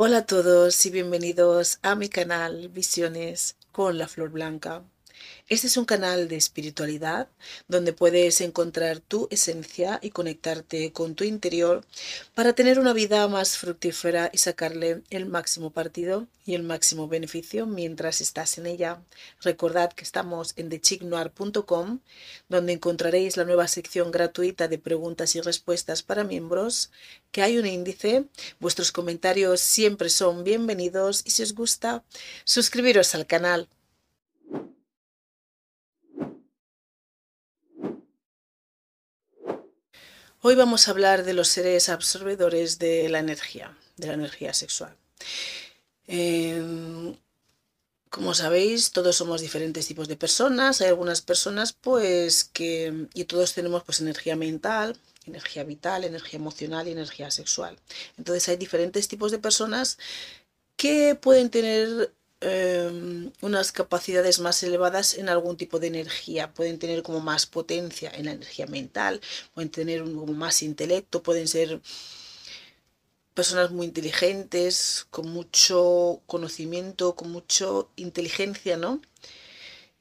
Hola a todos y bienvenidos a mi canal Visiones con la Flor Blanca. Este es un canal de espiritualidad donde puedes encontrar tu esencia y conectarte con tu interior para tener una vida más fructífera y sacarle el máximo partido y el máximo beneficio mientras estás en ella. Recordad que estamos en thechignoir.com donde encontraréis la nueva sección gratuita de preguntas y respuestas para miembros, que hay un índice. Vuestros comentarios siempre son bienvenidos y si os gusta, suscribiros al canal Hoy vamos a hablar de los seres absorbedores de la energía, de la energía sexual. Em, como sabéis, todos somos diferentes tipos de personas. Hay algunas personas, pues, que. y todos tenemos pues energía mental, energía vital, energía emocional y energía sexual. Entonces hay diferentes tipos de personas que pueden tener Em, unas capacidades más elevadas en algún tipo de energía, pueden tener como más potencia en la energía mental, pueden tener un, más intelecto, pueden ser personas muy inteligentes, con mucho conocimiento, con mucha inteligencia, ¿no?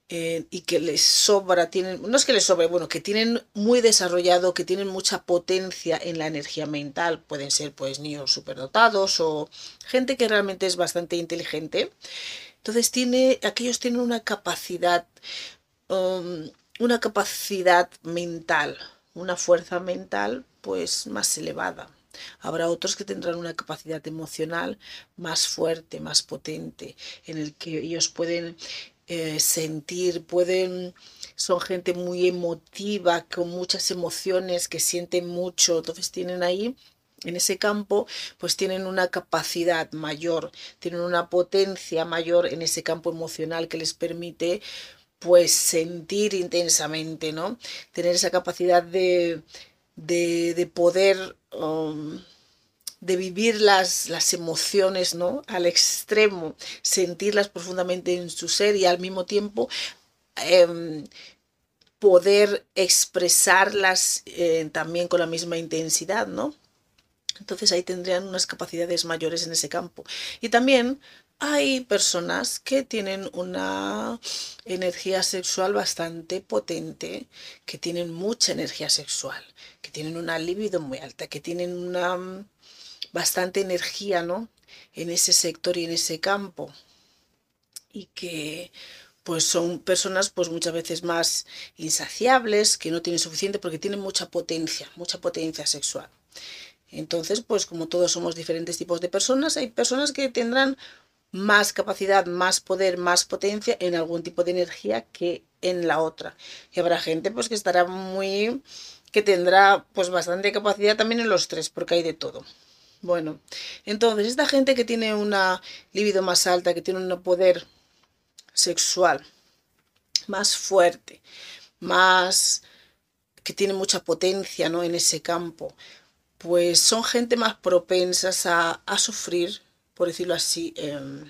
Eh, y que les sobra, tienen, no es que les sobre, bueno, que tienen muy desarrollado, que tienen mucha potencia en la energía mental, pueden ser pues niños superdotados o gente que realmente es bastante inteligente. Entonces tiene, aquellos tienen una capacidad, um, una capacidad mental, una fuerza mental pues más elevada. Habrá otros que tendrán una capacidad emocional más fuerte, más potente, en el que ellos pueden eh, sentir, pueden, son gente muy emotiva, con muchas emociones, que sienten mucho, entonces tienen ahí en ese campo, pues tienen una capacidad mayor, tienen una potencia mayor en ese campo emocional que les permite pues sentir intensamente, ¿no? Tener esa capacidad de, de, poder um, de vivir las, emociones ¿no? al extremo, sentirlas profundamente en su ser y al mismo tiempo em, poder expresarlas eh, también con la misma intensidad, ¿no? Entonces ahí tendrían unas capacidades mayores en ese campo. Y también hay personas que tienen una energía sexual bastante potente, que tienen mucha energía sexual, que tienen una libido muy alta, que tienen una bastante energía, ¿no? En ese sector y en ese campo. Y que pues son personas pues muchas veces más insaciables, que no tienen suficiente porque tienen mucha potencia, mucha potencia sexual. Entonces, pues como todos somos diferentes tipos de personas, hay personas que tendrán más capacidad, más poder, más potencia en algún tipo de energía que en la otra. Y habrá gente pues que estará muy que tendrá pues bastante capacidad también en los tres, porque hay de todo. Bueno, entonces esta gente que tiene una libido más alta, que tiene un poder sexual más fuerte, más que tiene mucha potencia ¿no? en ese campo, pues son gente más propensas a, sufrir, por decirlo así, em,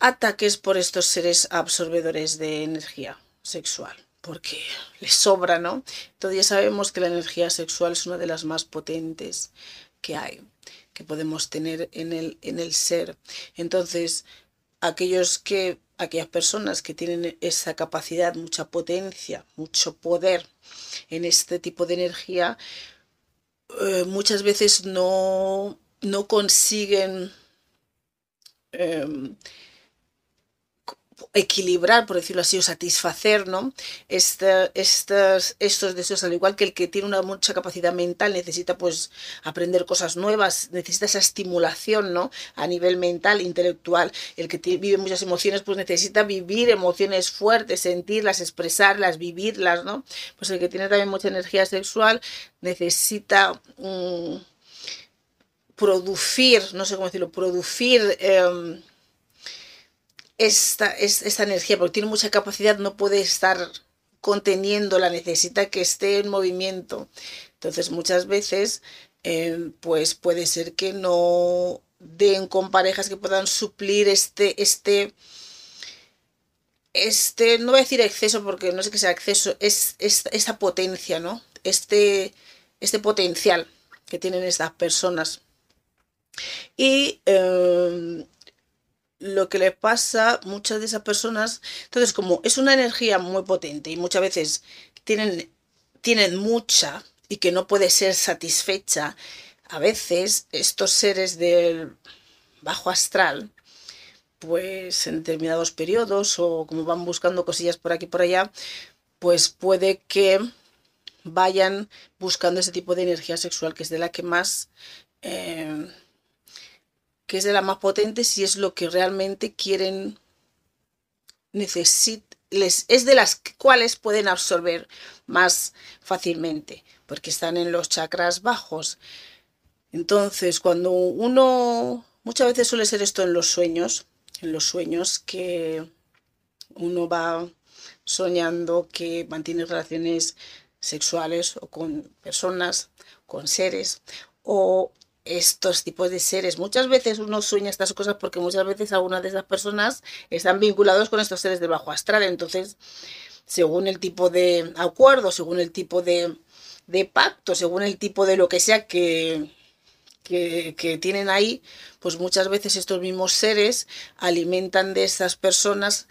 ataques por estos seres absorbedores de energía sexual, porque les sobra, ¿no? Entonces ya sabemos que la energía sexual es una de las más potentes que hay, que podemos tener en el, en el ser. Entonces, aquellos que, aquellas personas que tienen esa capacidad, mucha potencia, mucho poder en este tipo de energía, eh, muchas veces no, no consiguen em, equilibrar, por decirlo así, o satisfacer ¿no? estos deseos, al igual que el que tiene una mucha capacidad mental necesita pues aprender cosas nuevas, necesita esa estimulación ¿no? a nivel mental, intelectual. El que vive muchas emociones pues necesita vivir emociones fuertes, sentirlas, expresarlas, vivirlas, ¿no? Pues el que tiene también mucha energía sexual necesita... Mm, producir, no sé cómo decirlo, producir em, esta, esta energía, porque tiene mucha capacidad, no puede estar conteniéndola, necesita que esté en movimiento. Entonces muchas veces eh, pues puede ser que no den con parejas que puedan suplir este, este, este, no voy a decir exceso porque no sé qué sea exceso, es, es esta potencia, ¿no? Este, este potencial que tienen estas personas Y em, lo que les pasa muchas de esas personas, entonces como es una energía muy potente y muchas veces tienen, tienen mucha y que no puede ser satisfecha, a veces estos seres del bajo astral, pues en determinados periodos o como van buscando cosillas por aquí y por allá, pues puede que vayan buscando ese tipo de energía sexual que es de la que más eh, que es de la más potente si es lo que realmente quieren necesitan les, es de las cuales pueden absorber más fácilmente porque están en los chakras bajos. Entonces cuando uno muchas veces suele ser esto en los sueños en los sueños que uno va soñando que mantiene relaciones sexuales o con personas, con seres o estos tipos de seres. Muchas veces uno sueña estas cosas porque muchas veces algunas de esas personas están vinculados con estos seres de bajo astral. Entonces, según el tipo de acuerdo, según el tipo de, pacto, según el tipo de lo que sea que, que, que, tienen ahí, pues muchas veces estos mismos seres alimentan de estas personas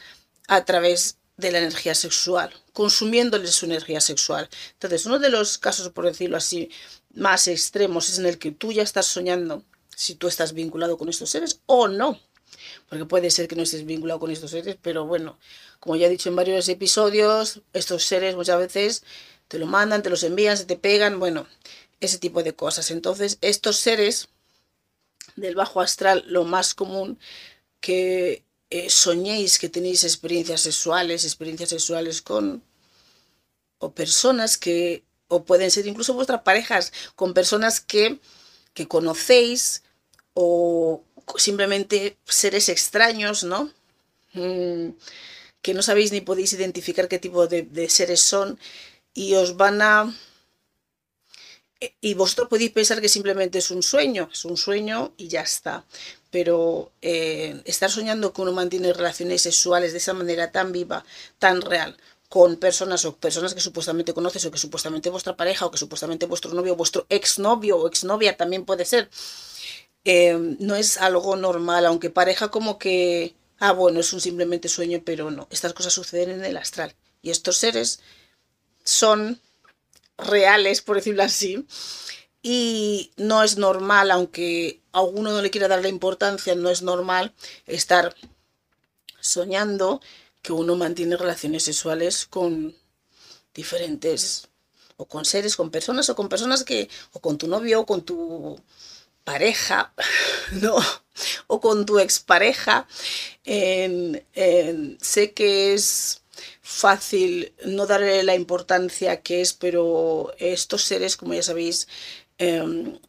a través de la energía sexual, consumiéndoles su energía sexual. Entonces, uno de los casos, por decirlo así, más extremos es en el que tú ya estás soñando si tú estás vinculado con estos seres o no. Porque puede ser que no estés vinculado con estos seres, pero bueno, como ya he dicho en varios episodios, estos seres muchas veces te lo mandan, te los envían, se te pegan, bueno, ese tipo de cosas. Entonces, estos seres del bajo astral, lo más común que eh, soñéis que tenéis experiencias sexuales, experiencias sexuales con o personas que, o pueden ser incluso vuestras parejas, con personas que, que conocéis o simplemente seres extraños, ¿no? Mm, que no sabéis ni podéis identificar qué tipo de, seres son y os van a y vosotros podéis pensar que simplemente es un sueño, es un sueño y ya está. Pero eh, estar soñando que uno mantiene relaciones sexuales de esa manera tan viva, tan real, con personas o personas que supuestamente conoces o que supuestamente vuestra pareja o que supuestamente vuestro novio, vuestro exnovio o exnovia también puede ser, eh, no es algo normal, aunque pareja como que, ah, bueno, es un simplemente sueño, pero no, estas cosas suceden en el astral. Y estos seres son reales, por decirlo así. Y no es normal, aunque a uno no le quiera dar la importancia, no es normal estar soñando que uno mantiene relaciones sexuales con diferentes, o con seres, con personas, o con personas que, o con tu novio, o con tu pareja, ¿no? O con tu expareja. sé que es fácil no darle la importancia que es, pero estos seres, como ya sabéis, em,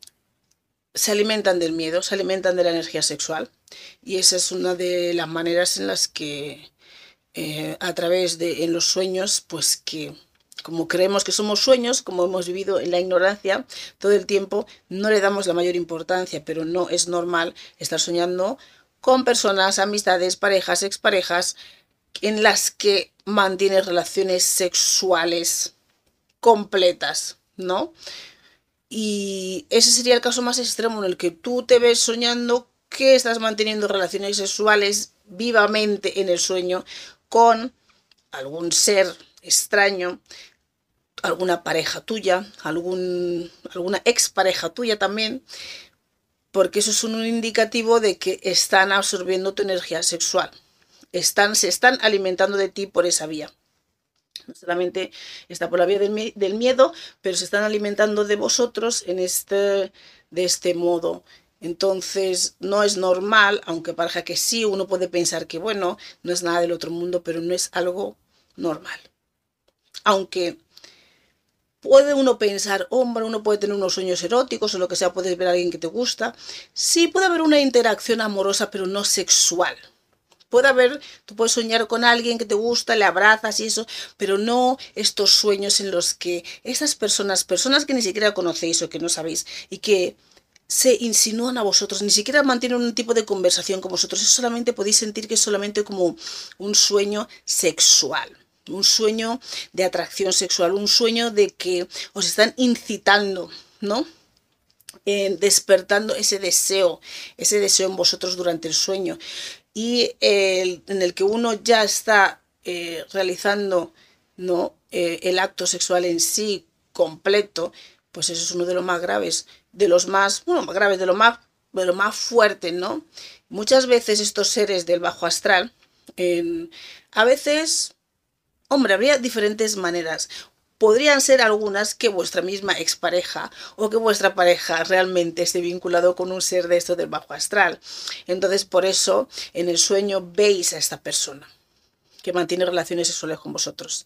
se alimentan del miedo, se alimentan de la energía sexual. Y esa es una de las maneras en las que eh, a través de en los sueños, pues que como creemos que somos sueños, como hemos vivido en la ignorancia todo el tiempo, no le damos la mayor importancia, pero no es normal estar soñando con personas, amistades, parejas, exparejas, en las que mantienes relaciones sexuales completas, ¿no? Y ese sería el caso más extremo en el que tú te ves soñando que estás manteniendo relaciones sexuales vivamente en el sueño con algún ser extraño, alguna pareja tuya, algún, alguna expareja tuya también, porque eso es un indicativo de que están absorbiendo tu energía sexual están, se están alimentando de ti por esa vía. No solamente está por la vía del, miedo, pero se están alimentando de vosotros en este, de este modo. Entonces, no es normal, aunque parezca que sí, uno puede pensar que, bueno, no es nada del otro mundo, pero no es algo normal. Aunque puede uno pensar, hombre, uno puede tener unos sueños eróticos o lo que sea, puedes ver a alguien que te gusta. Sí puede haber una interacción amorosa, pero no sexual puede haber, tú puedes soñar con alguien que te gusta, le abrazas y eso, pero no estos sueños en los que esas personas, personas que ni siquiera conocéis o que no sabéis y que se insinúan a vosotros, ni siquiera mantienen un tipo de conversación con vosotros, eso solamente podéis sentir que es solamente como un sueño sexual un sueño de atracción sexual, un sueño de que os están incitando, ¿no? despertando ese deseo, ese deseo en vosotros durante el sueño y en el que uno ya está eh, realizando ¿no? Eh, el acto sexual en sí completo, pues eso es uno de los más graves, de los más, bueno, graves, de lo más, de lo más fuerte, ¿no? Muchas veces estos seres del bajo astral, a veces, hombre, habría diferentes maneras podrían ser algunas que vuestra misma expareja o que vuestra pareja realmente esté vinculado con un ser de esto del bajo astral. Entonces, por eso, en el sueño veis a esta persona que mantiene relaciones sexuales con vosotros.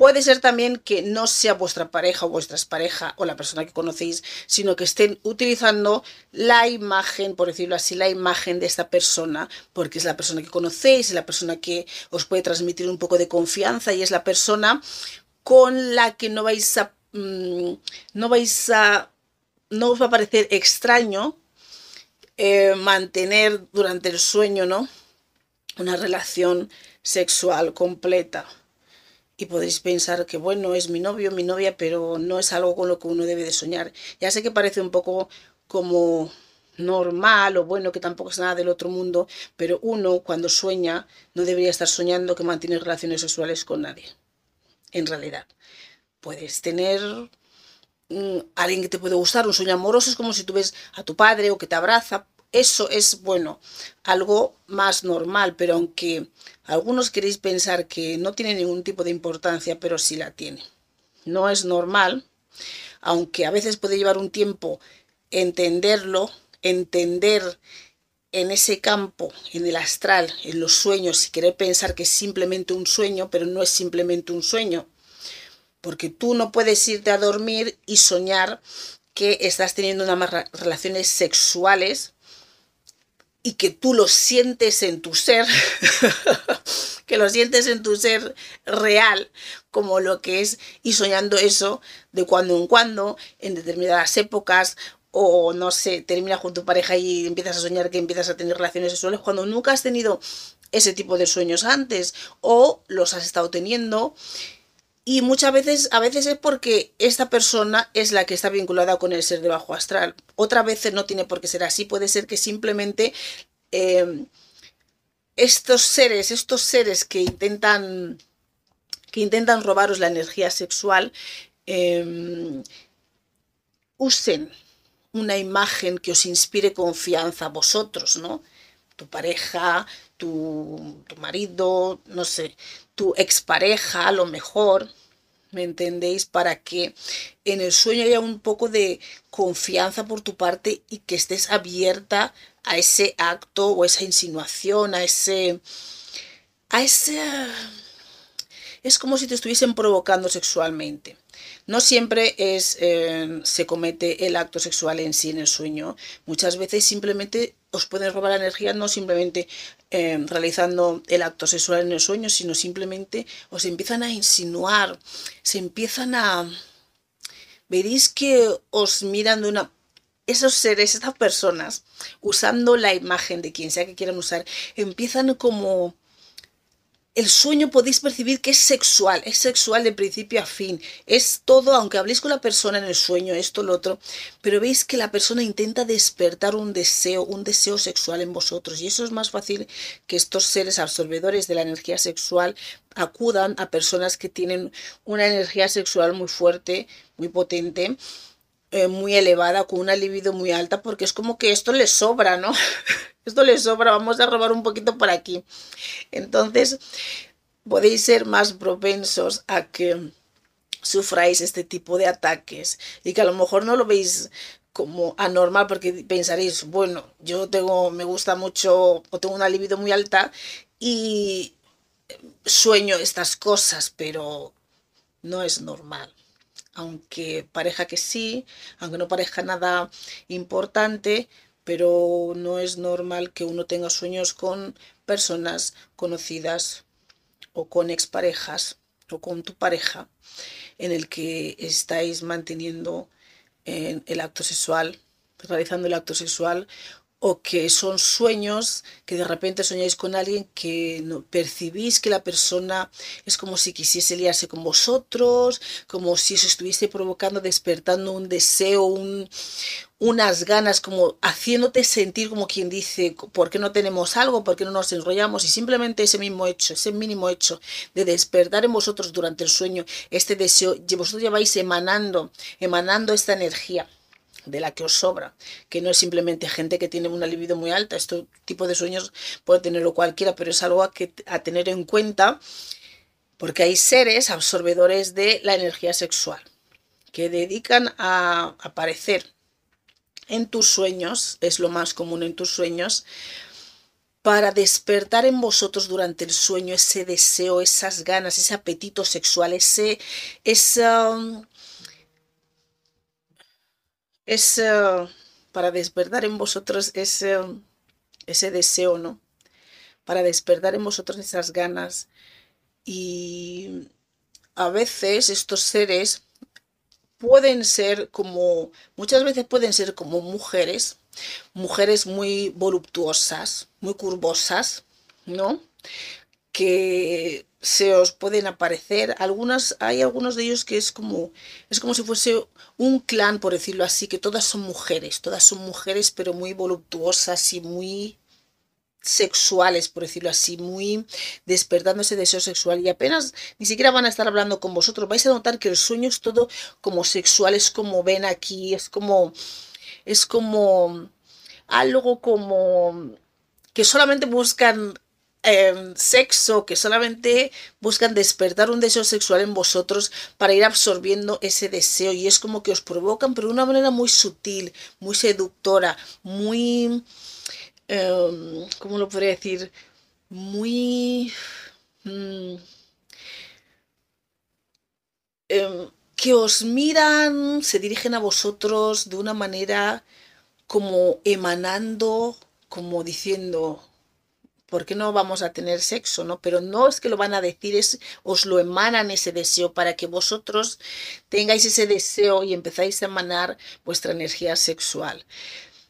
Puede ser también que no sea vuestra pareja o vuestra pareja o la persona que conocéis, sino que estén utilizando la imagen, por decirlo así, la imagen de esta persona, porque es la persona que conocéis, es la persona que os puede transmitir un poco de confianza y es la persona con la que no vais a, mm, no vais a, no os va a parecer extraño eh, mantener durante el sueño, ¿no? Una relación sexual completa. Y podéis pensar que, bueno, es mi novio, mi novia, pero no es algo con lo que uno debe de soñar. Ya sé que parece un poco como normal o bueno, que tampoco es nada del otro mundo, pero uno cuando sueña no debería estar soñando que mantiene relaciones sexuales con nadie en realidad. Puedes tener mm, alguien que te puede gustar, un sueño amoroso, es como si tú ves a tu padre o que te abraza. Eso es, bueno, algo más normal, pero aunque algunos queréis pensar que no tiene ningún tipo de importancia, pero sí la tiene. No es normal, aunque a veces puede llevar un tiempo entenderlo, entender en ese campo, en el astral, en los sueños, y querer pensar que es simplemente un sueño, pero no es simplemente un sueño. Porque tú no puedes irte a dormir y soñar que estás teniendo unas relaciones sexuales y que tú lo sientes en tu ser, que lo sientes en tu ser real, como lo que es, y soñando eso de cuando en cuando, en determinadas épocas, o no sé, terminas con tu pareja y empiezas a soñar que empiezas a tener relaciones sexuales cuando nunca has tenido ese tipo de sueños antes o los has estado teniendo y muchas veces, a veces es porque esta persona es la que está vinculada con el ser de bajo astral. Otra veces no tiene por qué ser así, puede ser que simplemente eh, estos seres, estos seres que intentan, que intentan robaros la energía sexual, eh, usen una imagen que os inspire confianza a vosotros, ¿no? Tu pareja, tu, tu marido, no sé, tu expareja, a lo mejor, ¿me entendéis? Para que en el sueño haya un poco de confianza por tu parte y que estés abierta a ese acto o esa insinuación, a ese... a ese... Es como si te estuviesen provocando sexualmente. No siempre es, eh, se comete el acto sexual en sí en el sueño. Muchas veces simplemente os pueden robar la energía no simplemente eh, realizando el acto sexual en el sueño, sino simplemente os empiezan a insinuar, se empiezan a... Veréis que os miran de una... Esos seres, estas personas, usando la imagen de quien sea que quieran usar, empiezan como el sueño podéis percibir que es sexual, es sexual de principio a fin, es todo, aunque habléis con la persona en el sueño, esto, lo otro, pero veis que la persona intenta despertar un deseo, un deseo sexual en vosotros, y eso es más fácil que estos seres absorbedores de la energía sexual acudan a personas que tienen una energía sexual muy fuerte, muy potente, eh, muy elevada, con una libido muy alta, porque es como que esto les sobra, ¿no? esto les sobra, vamos a robar un poquito por aquí. Entonces, podéis ser más propensos a que sufráis este tipo de ataques y que a lo mejor no lo veis como anormal porque pensaréis, bueno, yo tengo, me gusta mucho o tengo una libido muy alta y sueño estas cosas, pero no es normal aunque pareja que sí, aunque no parezca nada importante, pero no es normal que uno tenga sueños con personas conocidas o con exparejas o con tu pareja en el que estáis manteniendo el acto sexual, realizando el acto sexual o que son sueños que de repente soñáis con alguien que no, percibís que la persona es como si quisiese liarse con vosotros, como si eso estuviese provocando, despertando un deseo, un, unas ganas, como haciéndote sentir como quien dice, ¿por qué no tenemos algo? ¿Por qué no nos enrollamos? Y simplemente ese mismo hecho, ese mínimo hecho de despertar en vosotros durante el sueño este deseo, vosotros lleváis emanando, emanando esta energía de la que os sobra, que no es simplemente gente que tiene una libido muy alta, este tipo de sueños puede tenerlo cualquiera, pero es algo a, tener en cuenta porque hay seres absorbedores de la energía sexual que dedican a aparecer en tus sueños, es lo más común en tus sueños, para despertar en vosotros durante el sueño ese deseo, esas ganas, ese apetito sexual, ese, esa, es para despertar en vosotros ese, ese deseo, ¿no? Para despertar en vosotros esas ganas. Y a veces estos seres pueden ser como, muchas veces pueden ser como mujeres, mujeres muy voluptuosas, muy curvosas, ¿no? Que se os pueden aparecer. Algunas, hay algunos de ellos que es como, es como si fuese un clan, por decirlo así, que todas son mujeres, todas son mujeres, pero muy voluptuosas y muy sexuales, por decirlo así, muy despertando ese deseo sexual y apenas ni siquiera van a estar hablando con vosotros, vais a notar que el sueño es todo como sexual, es como ven aquí, es como es como algo como que solamente buscan Em, sexo, que solamente buscan despertar un deseo sexual en vosotros para ir absorbiendo ese deseo y es como que os provocan, pero de una manera muy sutil, muy seductora, muy, eh, ¿cómo lo podría decir? Muy... Mm, em, que os miran, se dirigen a vosotros de una manera como emanando, como diciendo, ¿por qué no vamos a tener sexo? ¿no? Pero no es que lo van a decir, es, os lo emanan ese deseo para que vosotros tengáis ese deseo y empezáis a emanar vuestra energía sexual.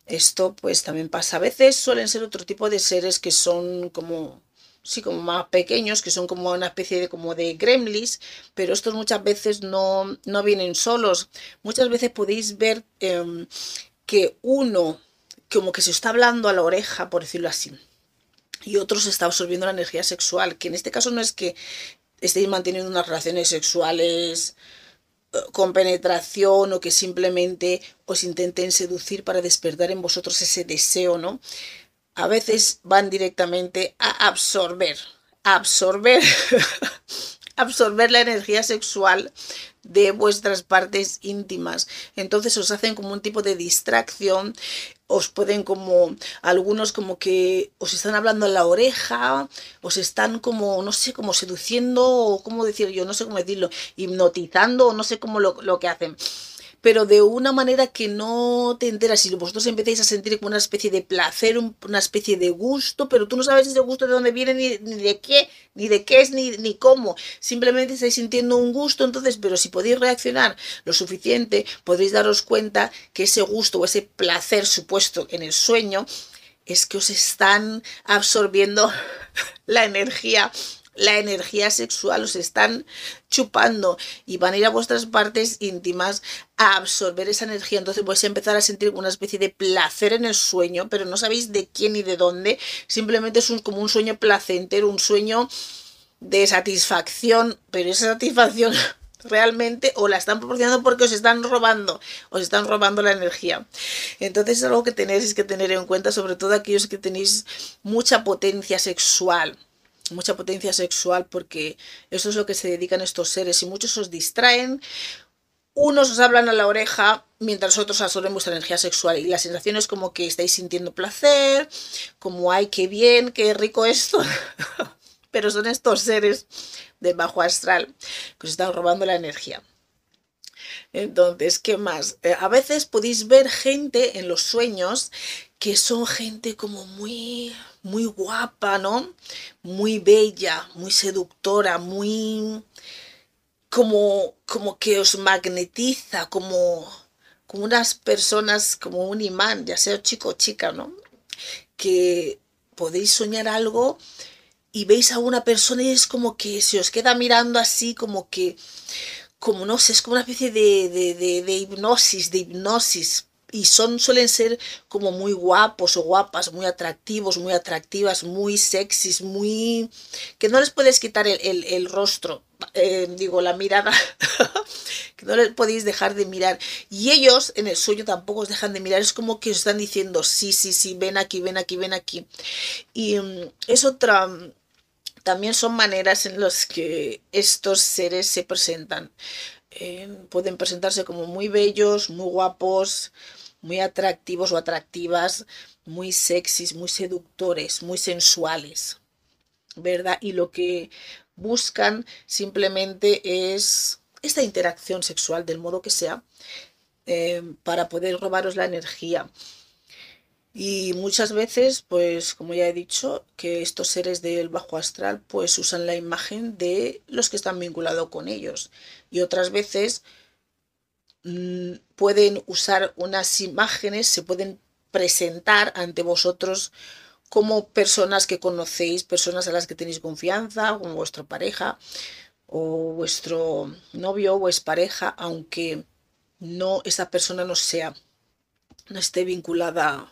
Esto pues también pasa. A veces suelen ser otro tipo de seres que son como sí, como más pequeños, que son como una especie de como de gremlins, pero estos muchas veces no, no vienen solos. Muchas veces podéis ver em, que uno como que se está hablando a la oreja, por decirlo así y otros está absorbiendo la energía sexual, que en este caso no es que estéis manteniendo unas relaciones sexuales eh, con penetración o que simplemente os intenten seducir para despertar en vosotros ese deseo, ¿no? A veces van directamente a absorber, a absorber, absorber la energía sexual de vuestras partes íntimas. Entonces os hacen como un tipo de distracción, os pueden como, algunos como que os están hablando en la oreja, os están como, no sé, como seduciendo, o cómo decir yo, no sé cómo decirlo, hipnotizando, o no sé cómo lo, lo que hacen pero de una manera que no te enteras y vosotros empezáis a sentir como una especie de placer, una especie de gusto, pero tú no sabes ese gusto de dónde viene, ni, de qué, ni de qué es, ni, ni cómo. Simplemente estáis sintiendo un gusto, entonces, pero si podéis reaccionar lo suficiente, podréis daros cuenta que ese gusto o ese placer supuesto en el sueño es que os están absorbiendo la energía la energía sexual, os están chupando y van a ir a vuestras partes íntimas a absorber esa energía. Entonces vais a empezar a sentir una especie de placer en el sueño, pero no sabéis de quién ni de dónde. Simplemente es un, como un sueño placentero, un sueño de satisfacción, pero esa satisfacción realmente o la están proporcionando porque os están robando, os están robando la energía. Entonces es algo que tenéis que tener en cuenta, sobre todo aquellos que tenéis mucha potencia sexual mucha potencia sexual porque eso es lo que se dedican estos seres y muchos os distraen. Unos os hablan a la oreja mientras otros absorben vuestra energía sexual y la sensación es como que estáis sintiendo placer, como ay, qué bien, qué rico esto. Pero son estos seres de bajo astral que os están robando la energía. Entonces, ¿qué más? Eh, a veces podéis ver gente en los sueños que son gente como muy muy guapa, ¿no? Muy bella, muy seductora, muy como como que os magnetiza, como como unas personas como un imán, ya sea chico o chica, ¿no? que podéis soñar algo y veis a una persona y es como que se os queda mirando así, como que, como no sé, es como una especie de, de, de hipnosis, de hipnosis, y son suelen ser como muy guapos o guapas, muy atractivos, muy atractivas, muy sexys, muy que no les puedes quitar el, rostro, eh, digo la mirada, que no les podéis dejar de mirar. Y ellos en el sueño tampoco os dejan de mirar, es como que os están diciendo sí, sí, sí, ven aquí, ven aquí, ven aquí. Y mm, es otra también son maneras en las que estos seres se presentan. Eh, pueden presentarse como muy bellos, muy guapos, muy atractivos o atractivas, muy sexys, muy seductores, muy sensuales, ¿verdad? Y lo que buscan simplemente es esta interacción sexual del modo que sea eh, para poder robaros la energía. Y muchas veces, pues como ya he dicho, que estos seres del bajo astral pues usan la imagen de los que están vinculados con ellos. Y otras veces Mm, pueden usar unas imágenes, se pueden presentar ante vosotros como personas que conocéis, personas a las que tenéis confianza, como vuestra pareja o vuestro novio o es pareja, aunque no esa persona no sea, no esté vinculada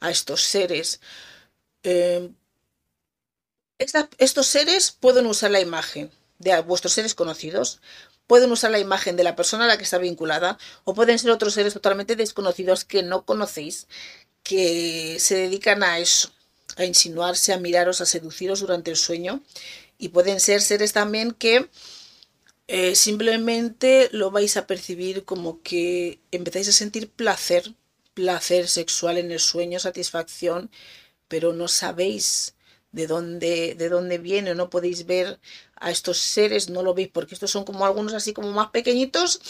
a estos seres. Eh, estos seres pueden usar la imagen de vuestros seres conocidos pueden usar la imagen de la persona a la que está vinculada o pueden ser otros seres totalmente desconocidos que no conocéis, que se dedican a eso, a insinuarse, a miraros, a seduciros durante el sueño. Y pueden ser seres también que eh, simplemente lo vais a percibir como que empezáis a sentir placer, placer sexual en el sueño, satisfacción, pero no sabéis de dónde, de dónde viene, no podéis ver a estos seres, no lo veis porque estos son como algunos así como más pequeñitos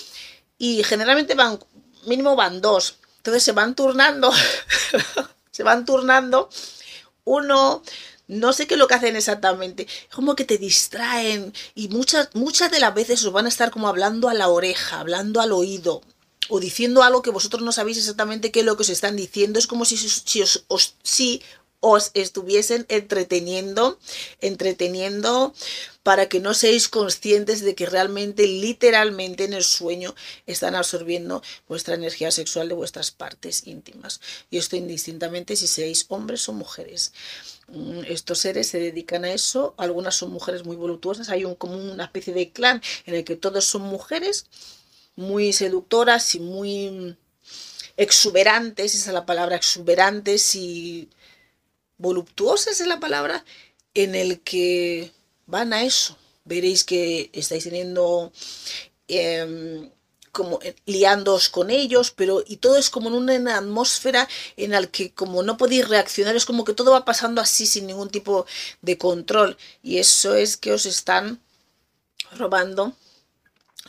y generalmente van, mínimo van dos, entonces se van turnando, se van turnando, uno, no sé qué es lo que hacen exactamente, como que te distraen y muchas, muchas de las veces os van a estar como hablando a la oreja, hablando al oído, o diciendo algo que vosotros no sabéis exactamente qué es lo que os están diciendo. Es como si, os, si os estuviesen entreteniendo, entreteniendo para que no seáis conscientes de que realmente, literalmente en el sueño están absorbiendo vuestra energía sexual de vuestras partes íntimas. Y esto indistintamente si seáis hombres o mujeres. Mm, estos seres se dedican a eso, algunas son mujeres muy voluptuosas, hay un, como una especie de clan en el que todos son mujeres muy seductoras y muy exuberantes, esa es la palabra, exuberantes y voluptuosas es la palabra, en el que van a eso. Veréis que estáis teniendo em, como liándoos con ellos, pero y todo es como en una atmósfera en la que como no podéis reaccionar, es como que todo va pasando así sin ningún tipo de control. Y eso es que os están robando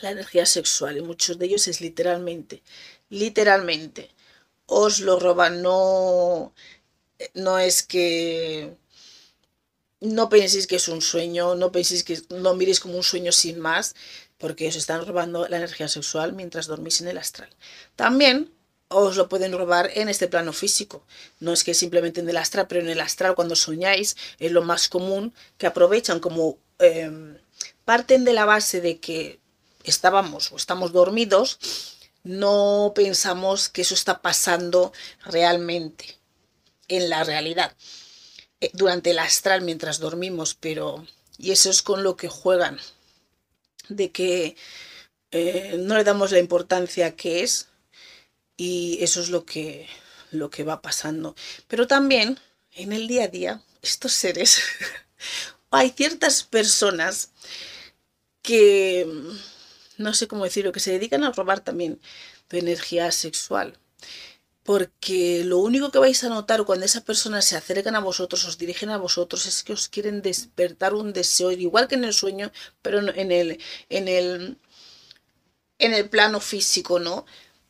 la energía sexual y muchos de ellos es literalmente, literalmente, os lo roban, no no es que no penséis que es un sueño, no penséis que no miréis como un sueño sin más, porque os están robando la energía sexual mientras dormís en el astral. También os lo pueden robar en este plano físico. No es que simplemente en el astral, pero en el astral cuando soñáis es lo más común que aprovechan como em, parten de la base de que estábamos o estamos dormidos, no pensamos que eso está pasando realmente en la realidad eh, durante el astral mientras dormimos, pero y eso es con lo que juegan, de que eh, no le damos la importancia que es y eso es lo que, lo que va pasando. Pero también en el día a día, estos seres, hay ciertas personas que, no sé cómo decirlo, que se dedican a robar también tu energía sexual porque lo único que vais a notar cuando esas personas se acercan a vosotros, os dirigen a vosotros, es que os quieren despertar un deseo, igual que en el sueño, pero en el, en el, en el plano físico, ¿no?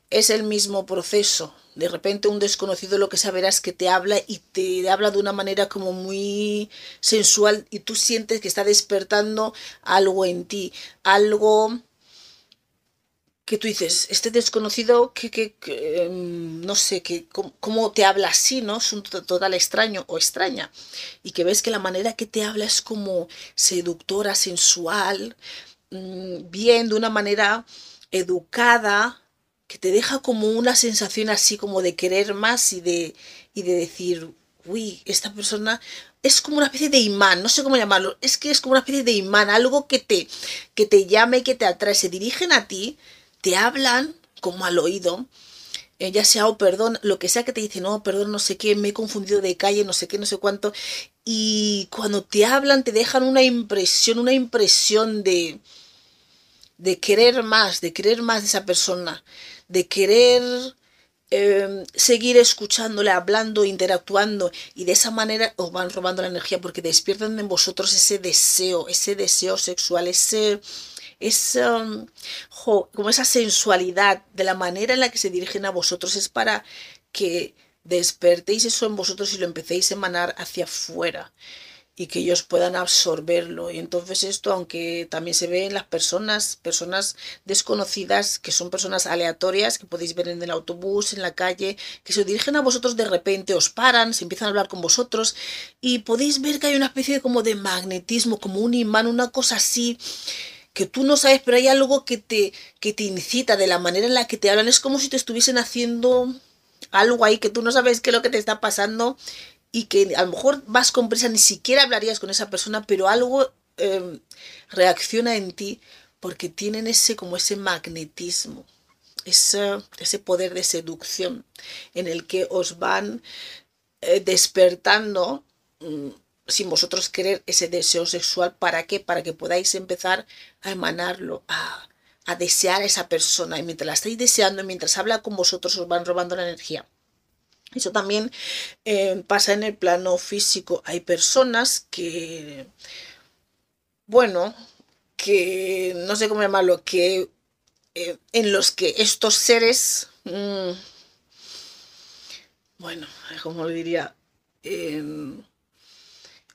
Es el mismo proceso. De repente un desconocido lo que saberás es que te habla y te habla de una manera como muy sensual y tú sientes que está despertando algo en ti, algo que tú dices, este desconocido que, que, em, no sé, que cómo, te habla así, ¿no? Es un total extraño o extraña. Y que ves que la manera que te habla es como seductora, sensual, mm, bien, de una manera educada, que te deja como una sensación así como de querer más y de, y de decir, uy, esta persona es como una especie de imán, no sé cómo llamarlo, es que es como una especie de imán, algo que te, que te llame, que te atrae, se dirigen a ti te hablan como al oído, eh, ya sea, oh, perdón, lo que sea que te dicen, no, perdón, no sé qué, me he confundido de calle, no sé qué, no sé cuánto, y cuando te hablan te dejan una impresión, una impresión de, de querer más, de querer más de esa persona, de querer em, seguir escuchándole, hablando, interactuando y de esa manera os van robando la energía porque despiertan en vosotros ese deseo, ese deseo sexual, ese es como esa sensualidad de la manera en la que se dirigen a vosotros es para que despertéis eso en vosotros y lo empecéis a emanar hacia afuera y que ellos puedan absorberlo. Y entonces esto, aunque también se ve en las personas, personas desconocidas, que son personas aleatorias, que podéis ver en el autobús, en la calle, que se dirigen a vosotros de repente, os paran, se empiezan a hablar con vosotros y podéis ver que hay una especie de como de magnetismo, como un imán, una cosa así que tú no sabes, pero hay algo que te, que te incita de la manera en la que te hablan. Es como si te estuviesen haciendo algo ahí que tú no sabes qué es lo que te está pasando y que a lo mejor vas con prisa, ni siquiera hablarías con esa persona, pero algo em, reacciona en ti porque tienen ese como ese magnetismo, ese, ese poder de seducción en el que os van eh, despertando mm, sin vosotros querer ese deseo sexual. ¿Para qué? Para que podáis empezar a emanarlo, a, desear a esa persona. Y mientras la estáis deseando, mientras habla con vosotros, os van robando la energía. Eso también eh, pasa en el plano físico. Hay personas que, bueno, que no sé cómo llamarlo, que eh, en los que estos seres, mm, bueno, como lo diría, em,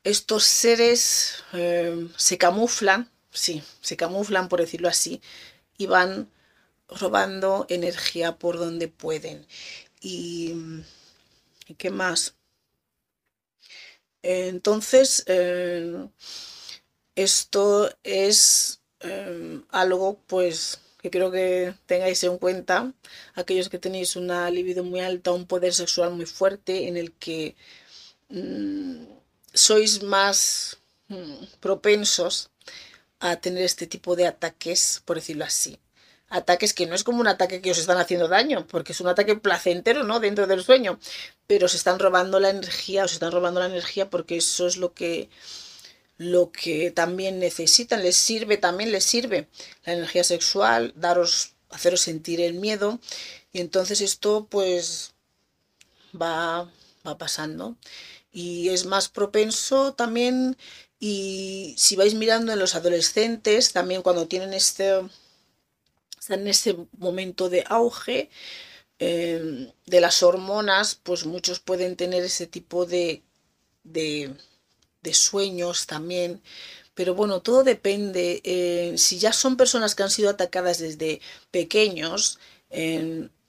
estos seres eh, se camuflan, sí, se camuflan por decirlo así, y van robando energía por donde pueden. ¿Y, qué más? Entonces, eh, esto es eh, algo pues que creo que tengáis en cuenta aquellos que tenéis una libido muy alta, un poder sexual muy fuerte en el que mm, sois más mm, propensos a tener este tipo de ataques, por decirlo así. Ataques que no es como un ataque que os están haciendo daño, porque es un ataque placentero, ¿no? Dentro del sueño. Pero os están robando la energía, os están robando la energía porque eso es lo que lo que también necesitan, les sirve, también les sirve la energía sexual, daros, haceros sentir el miedo. Y entonces esto pues va, va pasando y es más propenso también y si vais mirando en los adolescentes, también cuando tienen este, están en ese momento de auge em, de las hormonas, pues muchos pueden tener ese tipo de, de, sueños también. Pero bueno, todo depende. Eh, si ya son personas que han sido atacadas desde pequeños,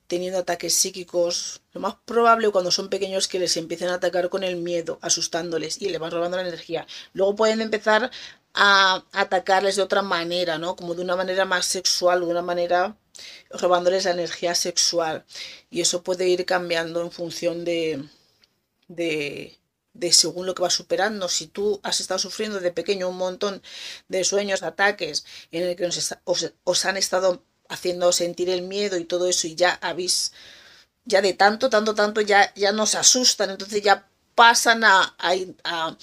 teniendo ataques psíquicos, lo más probable cuando son pequeños que les empiecen a atacar con el miedo, asustándoles y le van robando la energía. Luego pueden empezar a atacarles de otra manera, ¿no? Como de una manera más sexual, de una manera robándoles la energía sexual. Y eso puede ir cambiando en función de, de, de según lo que va superando. Si tú has estado sufriendo de pequeño un montón de sueños, ataques, en el que os han estado haciendo sentir el miedo y todo eso y ya habéis, ya de tanto, tanto, tanto, ya, ya nos asustan, entonces ya pasan a, a,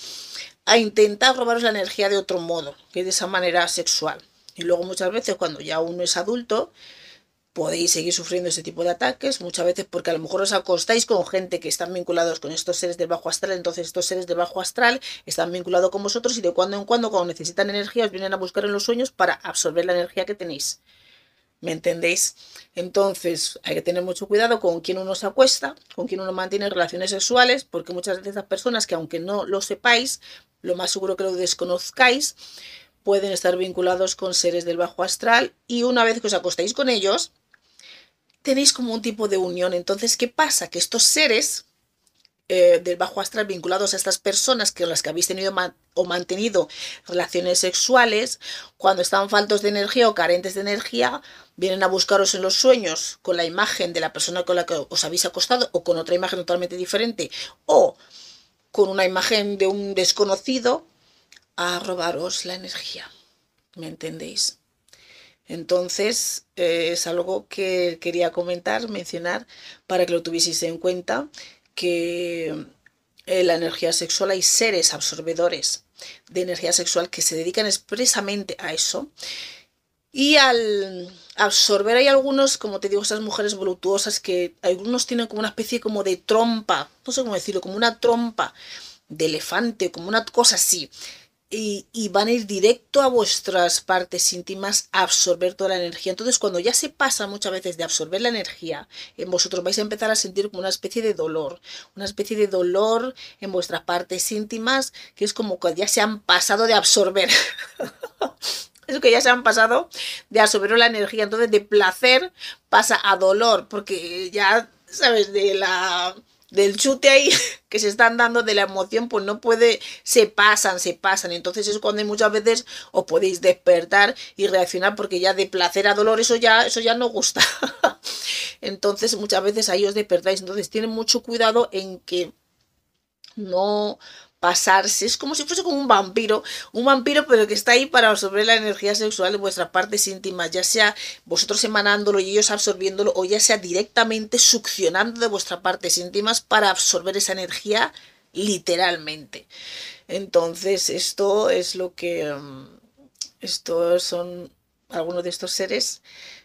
a, intentar robaros la energía de otro modo, que de esa manera sexual. Y luego muchas veces cuando ya uno es adulto, podéis seguir sufriendo ese tipo de ataques, muchas veces porque a lo mejor os acostáis con gente que están vinculados con estos seres del bajo astral, entonces estos seres del bajo astral están vinculados con vosotros y de cuando en cuando, cuando necesitan energía, os vienen a buscar en los sueños para absorber la energía que tenéis. ¿Me entendéis? Entonces hay que tener mucho cuidado con quién uno se acuesta, con quién uno mantiene relaciones sexuales, porque muchas veces esas personas que aunque no lo sepáis, lo más seguro que lo desconozcáis, pueden estar vinculados con seres del bajo astral y una vez que os acostáis con ellos, tenéis como un tipo de unión. Entonces, ¿qué pasa? Que estos seres eh, del bajo astral vinculados a estas personas con las que habéis tenido o mantenido relaciones sexuales, cuando están faltos de energía o carentes de energía, vienen a buscaros en los sueños con la imagen de la persona con la que os habéis acostado o con otra imagen totalmente diferente o con una imagen de un desconocido a robaros la energía. ¿Me entendéis? Entonces, eh, es algo que quería comentar, mencionar, para que lo tuvieseis en cuenta que eh, la energía sexual hay seres absorbedores de energía sexual que se dedican expresamente a eso. Y al absorber hay algunos, como te digo, esas mujeres voluptuosas que algunos tienen como una especie como de trompa, no sé cómo decirlo, como una trompa de elefante, como una cosa así y, van a ir directo a vuestras partes íntimas a absorber toda la energía. Entonces, cuando ya se pasa muchas veces de absorber la energía, en vosotros vais a empezar a sentir como una especie de dolor, una especie de dolor en vuestras partes íntimas, que es como que ya se han pasado de absorber. es que ya se han pasado de absorber la energía. Entonces, de placer pasa a dolor, porque ya, ¿sabes? Del chute ahí que se están dando de la emoción, pues no puede, se pasan, se pasan. Entonces es cuando muchas veces os podéis despertar y reaccionar porque ya de placer a dolor eso ya, eso ya no gusta. Entonces muchas veces ahí os despertáis. Entonces tienen mucho cuidado en que no pasarse. Es como si fuese como un vampiro, un vampiro pero que está ahí para absorber la energía sexual de vuestras partes íntimas, ya sea vosotros emanándolo y ellos absorbiéndolo o ya sea directamente succionando de vuestras partes íntimas para absorber esa energía literalmente. Entonces esto es lo que... Mm, estos son algunos de estos seres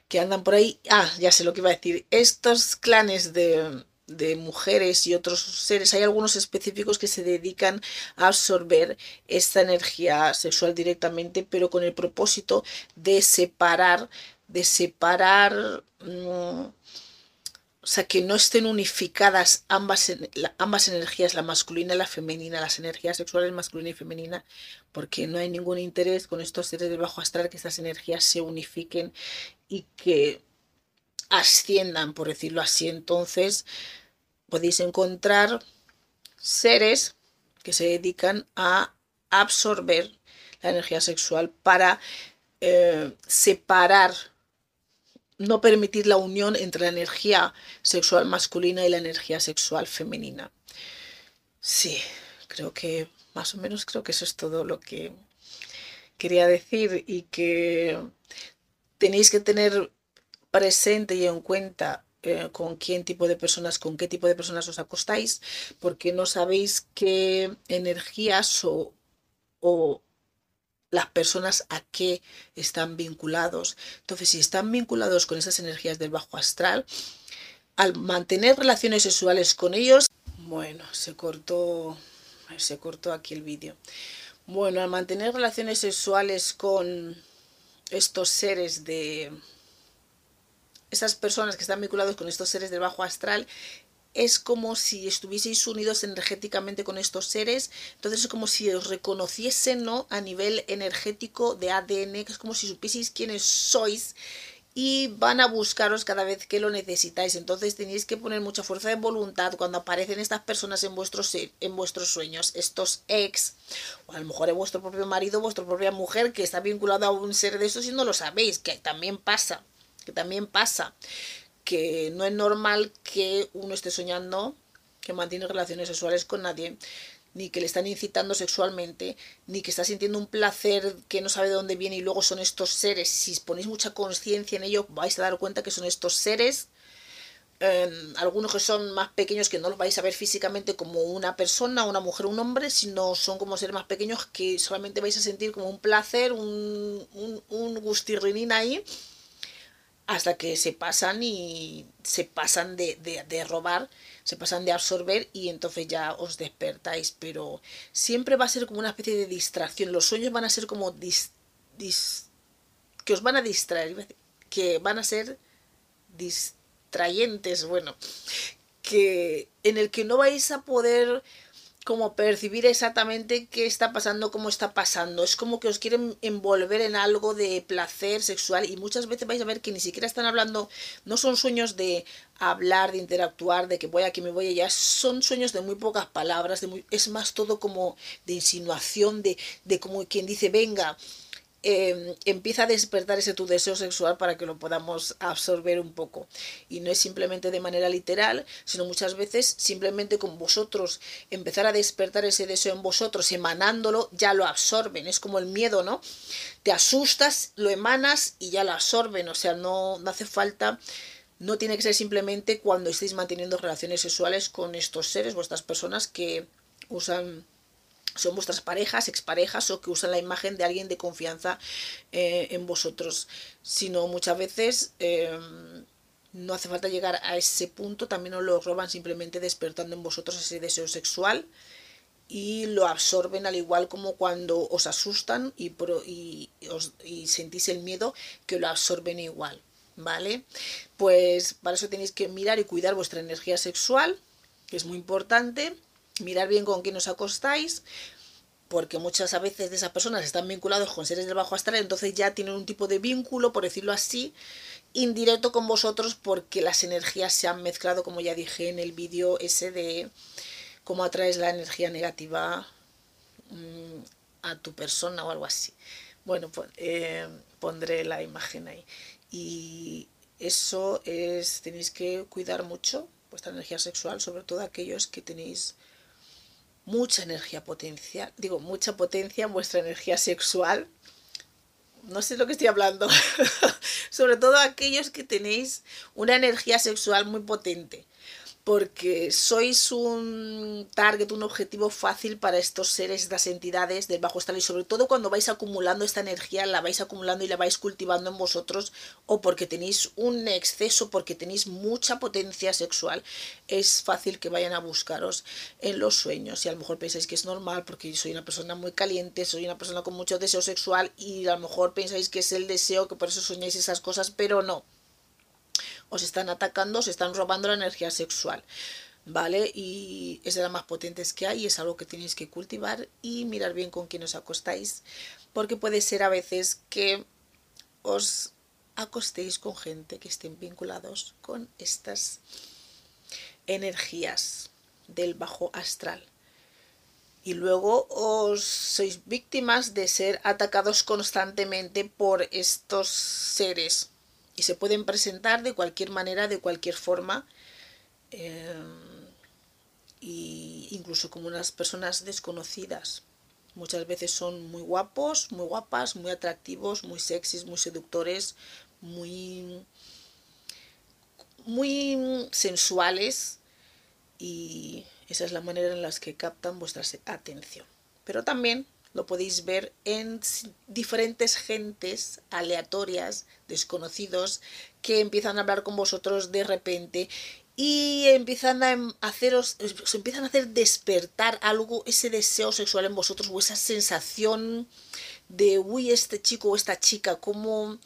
que andan por ahí. Ah, ya sé lo que iba a decir. Estos clanes de de mujeres y otros seres, hay algunos específicos que se dedican a absorber esta energía sexual directamente, pero con el propósito de separar, de separar, mm, o sea, que no estén unificadas ambas, ambas energías, la masculina y la femenina, las energías sexuales masculina y femenina, porque no hay ningún interés con estos seres del bajo astral que estas energías se unifiquen y que asciendan, por decirlo así. Entonces, podéis encontrar seres que se dedican a absorber la energía sexual para eh, separar, no permitir la unión entre la energía sexual masculina y la energía sexual femenina. Sí, creo que más o menos creo que eso es todo lo que quería decir y que tenéis que tener presente y en cuenta eh, con quién tipo de personas, con qué tipo de personas os acostáis, porque no sabéis qué energías o, o las personas a qué están vinculados. Entonces, si están vinculados con esas energías del bajo astral, al mantener relaciones sexuales con ellos, bueno, se cortó, se cortó aquí el vídeo. Bueno, al mantener relaciones sexuales con estos seres de, esas personas que están vinculados con estos seres del bajo astral, es como si estuvieseis unidos energéticamente con estos seres, entonces es como si os reconociesen ¿no? a nivel energético de ADN, es como si supieseis quiénes sois y van a buscaros cada vez que lo necesitáis. Entonces tenéis que poner mucha fuerza de voluntad cuando aparecen estas personas en vuestros, en vuestros sueños, estos ex, o a lo mejor es vuestro propio marido, vuestra propia mujer que está vinculado a un ser de estos y no lo sabéis, que también pasa que también pasa, que no es normal que uno esté soñando que mantiene relaciones sexuales con nadie, ni que le están incitando sexualmente, ni que está sintiendo un placer que no sabe de dónde viene y luego son estos seres. Si ponéis mucha conciencia en ello, vais a dar cuenta que son estos seres, em, algunos que son más pequeños que no los vais a ver físicamente como una persona, una mujer, un hombre, sino son como seres más pequeños que solamente vais a sentir como un placer, un, un, un gustirrinín ahí hasta que se pasan y se pasan de, de, robar, se pasan de absorber y entonces ya os despertáis, pero siempre va a ser como una especie de distracción, los sueños van a ser como dis, que os van a distraer, que van a ser distrayentes, bueno, que en el que no vais a poder como percibir exactamente qué está pasando, cómo está pasando. Es como que os quieren envolver en algo de placer sexual y muchas veces vais a ver que ni siquiera están hablando, no son sueños de hablar, de interactuar, de que voy aquí, me voy allá, son sueños de muy pocas palabras, de muy, es más todo como de insinuación, de, de como quien dice, venga, Em, empieza a despertar ese tu deseo sexual para que lo podamos absorber un poco. Y no es simplemente de manera literal, sino muchas veces simplemente con vosotros empezar a despertar ese deseo en vosotros, emanándolo, ya lo absorben. Es como el miedo, ¿no? Te asustas, lo emanas y ya lo absorben. O sea, no, no hace falta no tiene que ser simplemente cuando estéis manteniendo relaciones sexuales con estos seres, vuestras personas que usan son vuestras parejas, exparejas o que usan la imagen de alguien de confianza eh, en vosotros, sino muchas veces em, no hace falta llegar a ese punto, también os lo roban simplemente despertando en vosotros ese deseo sexual y lo absorben al igual como cuando os asustan y, y, y sentís el miedo que lo absorben igual, ¿vale? Pues para eso tenéis que mirar y cuidar vuestra energía sexual, que es muy importante mirar bien con quién os acostáis, porque muchas veces de esas personas están vinculados con seres del bajo astral, entonces ya tienen un tipo de vínculo, por decirlo así, indirecto con vosotros porque las energías se han mezclado, como ya dije en el vídeo ese de cómo atraes la energía negativa mm, a tu persona o algo así. Bueno, pues, eh, pondré la imagen ahí. Y eso es, tenéis que cuidar mucho vuestra energía sexual, sobre todo aquellos que tenéis mucha energía potencial, digo, mucha potencia en vuestra energía sexual. No sé lo que estoy hablando. Sobre todo aquellos que tenéis una energía sexual muy potente porque sois un target, un objetivo fácil para estos seres, estas entidades del bajo astral y sobre todo cuando vais acumulando esta energía, la vais acumulando y la vais cultivando en vosotros o porque tenéis un exceso, porque tenéis mucha potencia sexual, es fácil que vayan a buscaros en los sueños. Y a lo mejor pensáis que es normal porque soy una persona muy caliente, soy una persona con mucho deseo sexual y a lo mejor pensáis que es el deseo, que por eso soñáis esas cosas, pero no os están atacando, os están robando la energía sexual. ¿Vale? Y es de las más potentes que hay, es algo que tenéis que cultivar y mirar bien con quién os acostáis, porque puede ser a veces que os acostéis con gente que estén vinculados con estas energías del bajo astral. Y luego os sois víctimas de ser atacados constantemente por estos seres y se pueden presentar de cualquier manera, de cualquier forma, eh, incluso como unas personas desconocidas. Muchas veces son muy guapos, muy guapas, muy atractivos, muy sexys, muy seductores, muy, muy sensuales y esa es la manera en la que captan vuestra atención. Pero también lo podéis ver en diferentes gentes aleatorias, desconocidos, que empiezan a hablar con vosotros de repente y empiezan a em, haceros, os empiezan a hacer despertar algo, ese deseo sexual en vosotros o esa sensación de, uy, este chico o esta chica, como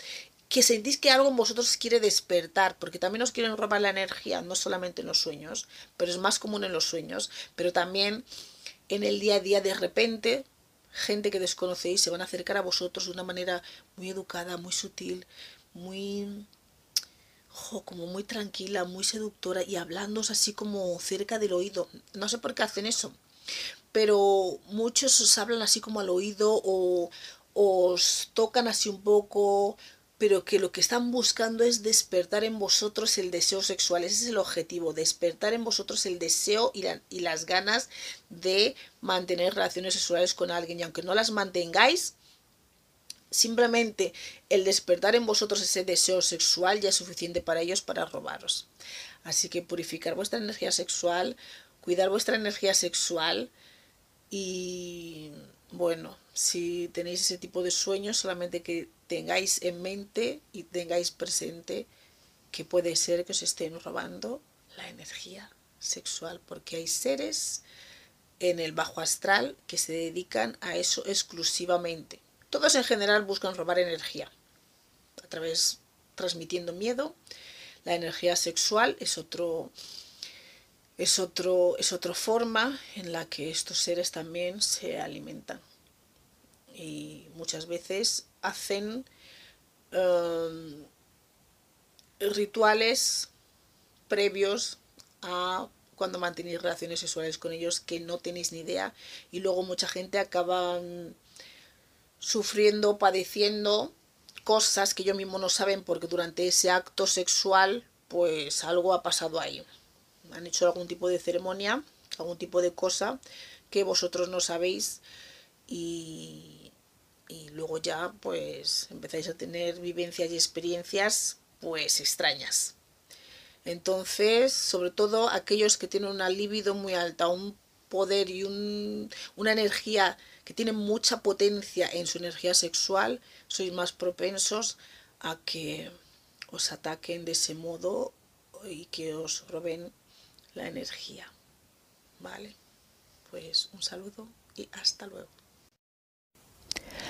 que sentís que algo en vosotros quiere despertar, porque también os quieren robar la energía, no solamente en los sueños, pero es más común en los sueños, pero también en el día a día de repente gente que desconocéis se van a acercar a vosotros de una manera muy educada, muy sutil, muy como muy tranquila, muy seductora y hablándoos así como cerca del oído. No sé por qué hacen eso, pero muchos os hablan así como al oído o os tocan así un poco, pero que lo que están buscando es despertar en vosotros el deseo sexual. Ese es el objetivo, despertar en vosotros el deseo y, las ganas de mantener relaciones sexuales con alguien. Y aunque no las mantengáis, simplemente el despertar en vosotros ese deseo sexual ya es suficiente para ellos para robaros. Así que purificar vuestra energía sexual, cuidar vuestra energía sexual y bueno, si tenéis ese tipo de sueños, solamente que tengáis en mente y tengáis presente que puede ser que os estén robando la energía sexual, porque hay seres en el bajo astral que se dedican a eso exclusivamente. Todos en general buscan robar energía, a través transmitiendo miedo. La energía sexual es otro es, otro, es otra forma en la que estos seres también se alimentan. Y muchas veces hacen em, rituales previos a cuando mantenéis relaciones sexuales con ellos que no tenéis ni idea y luego mucha gente acaba sufriendo, padeciendo cosas que ellos mismos no saben porque durante ese acto sexual pues algo ha pasado ahí. Han hecho algún tipo de ceremonia, algún tipo de cosa que vosotros no sabéis y, y luego ya pues empezáis a tener vivencias y experiencias pues extrañas. Entonces, sobre todo aquellos que tienen una libido muy alta, un poder y un, una energía que tienen mucha potencia en su energía sexual, sois más propensos a que os ataquen de ese modo y que os roben la energía. Vale, pues un saludo y hasta luego.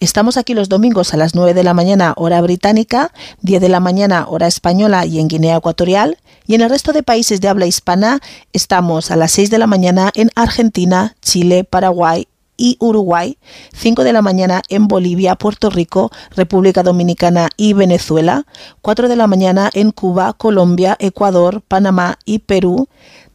Estamos aquí los domingos a las 9 de la mañana hora británica, 10 de la mañana hora española y en Guinea Ecuatorial, y en el resto de países de habla hispana estamos a las 6 de la mañana en Argentina, Chile, Paraguay y Uruguay, 5 de la mañana en Bolivia, Puerto Rico, República Dominicana y Venezuela, 4 de la mañana en Cuba, Colombia, Ecuador, Panamá y Perú,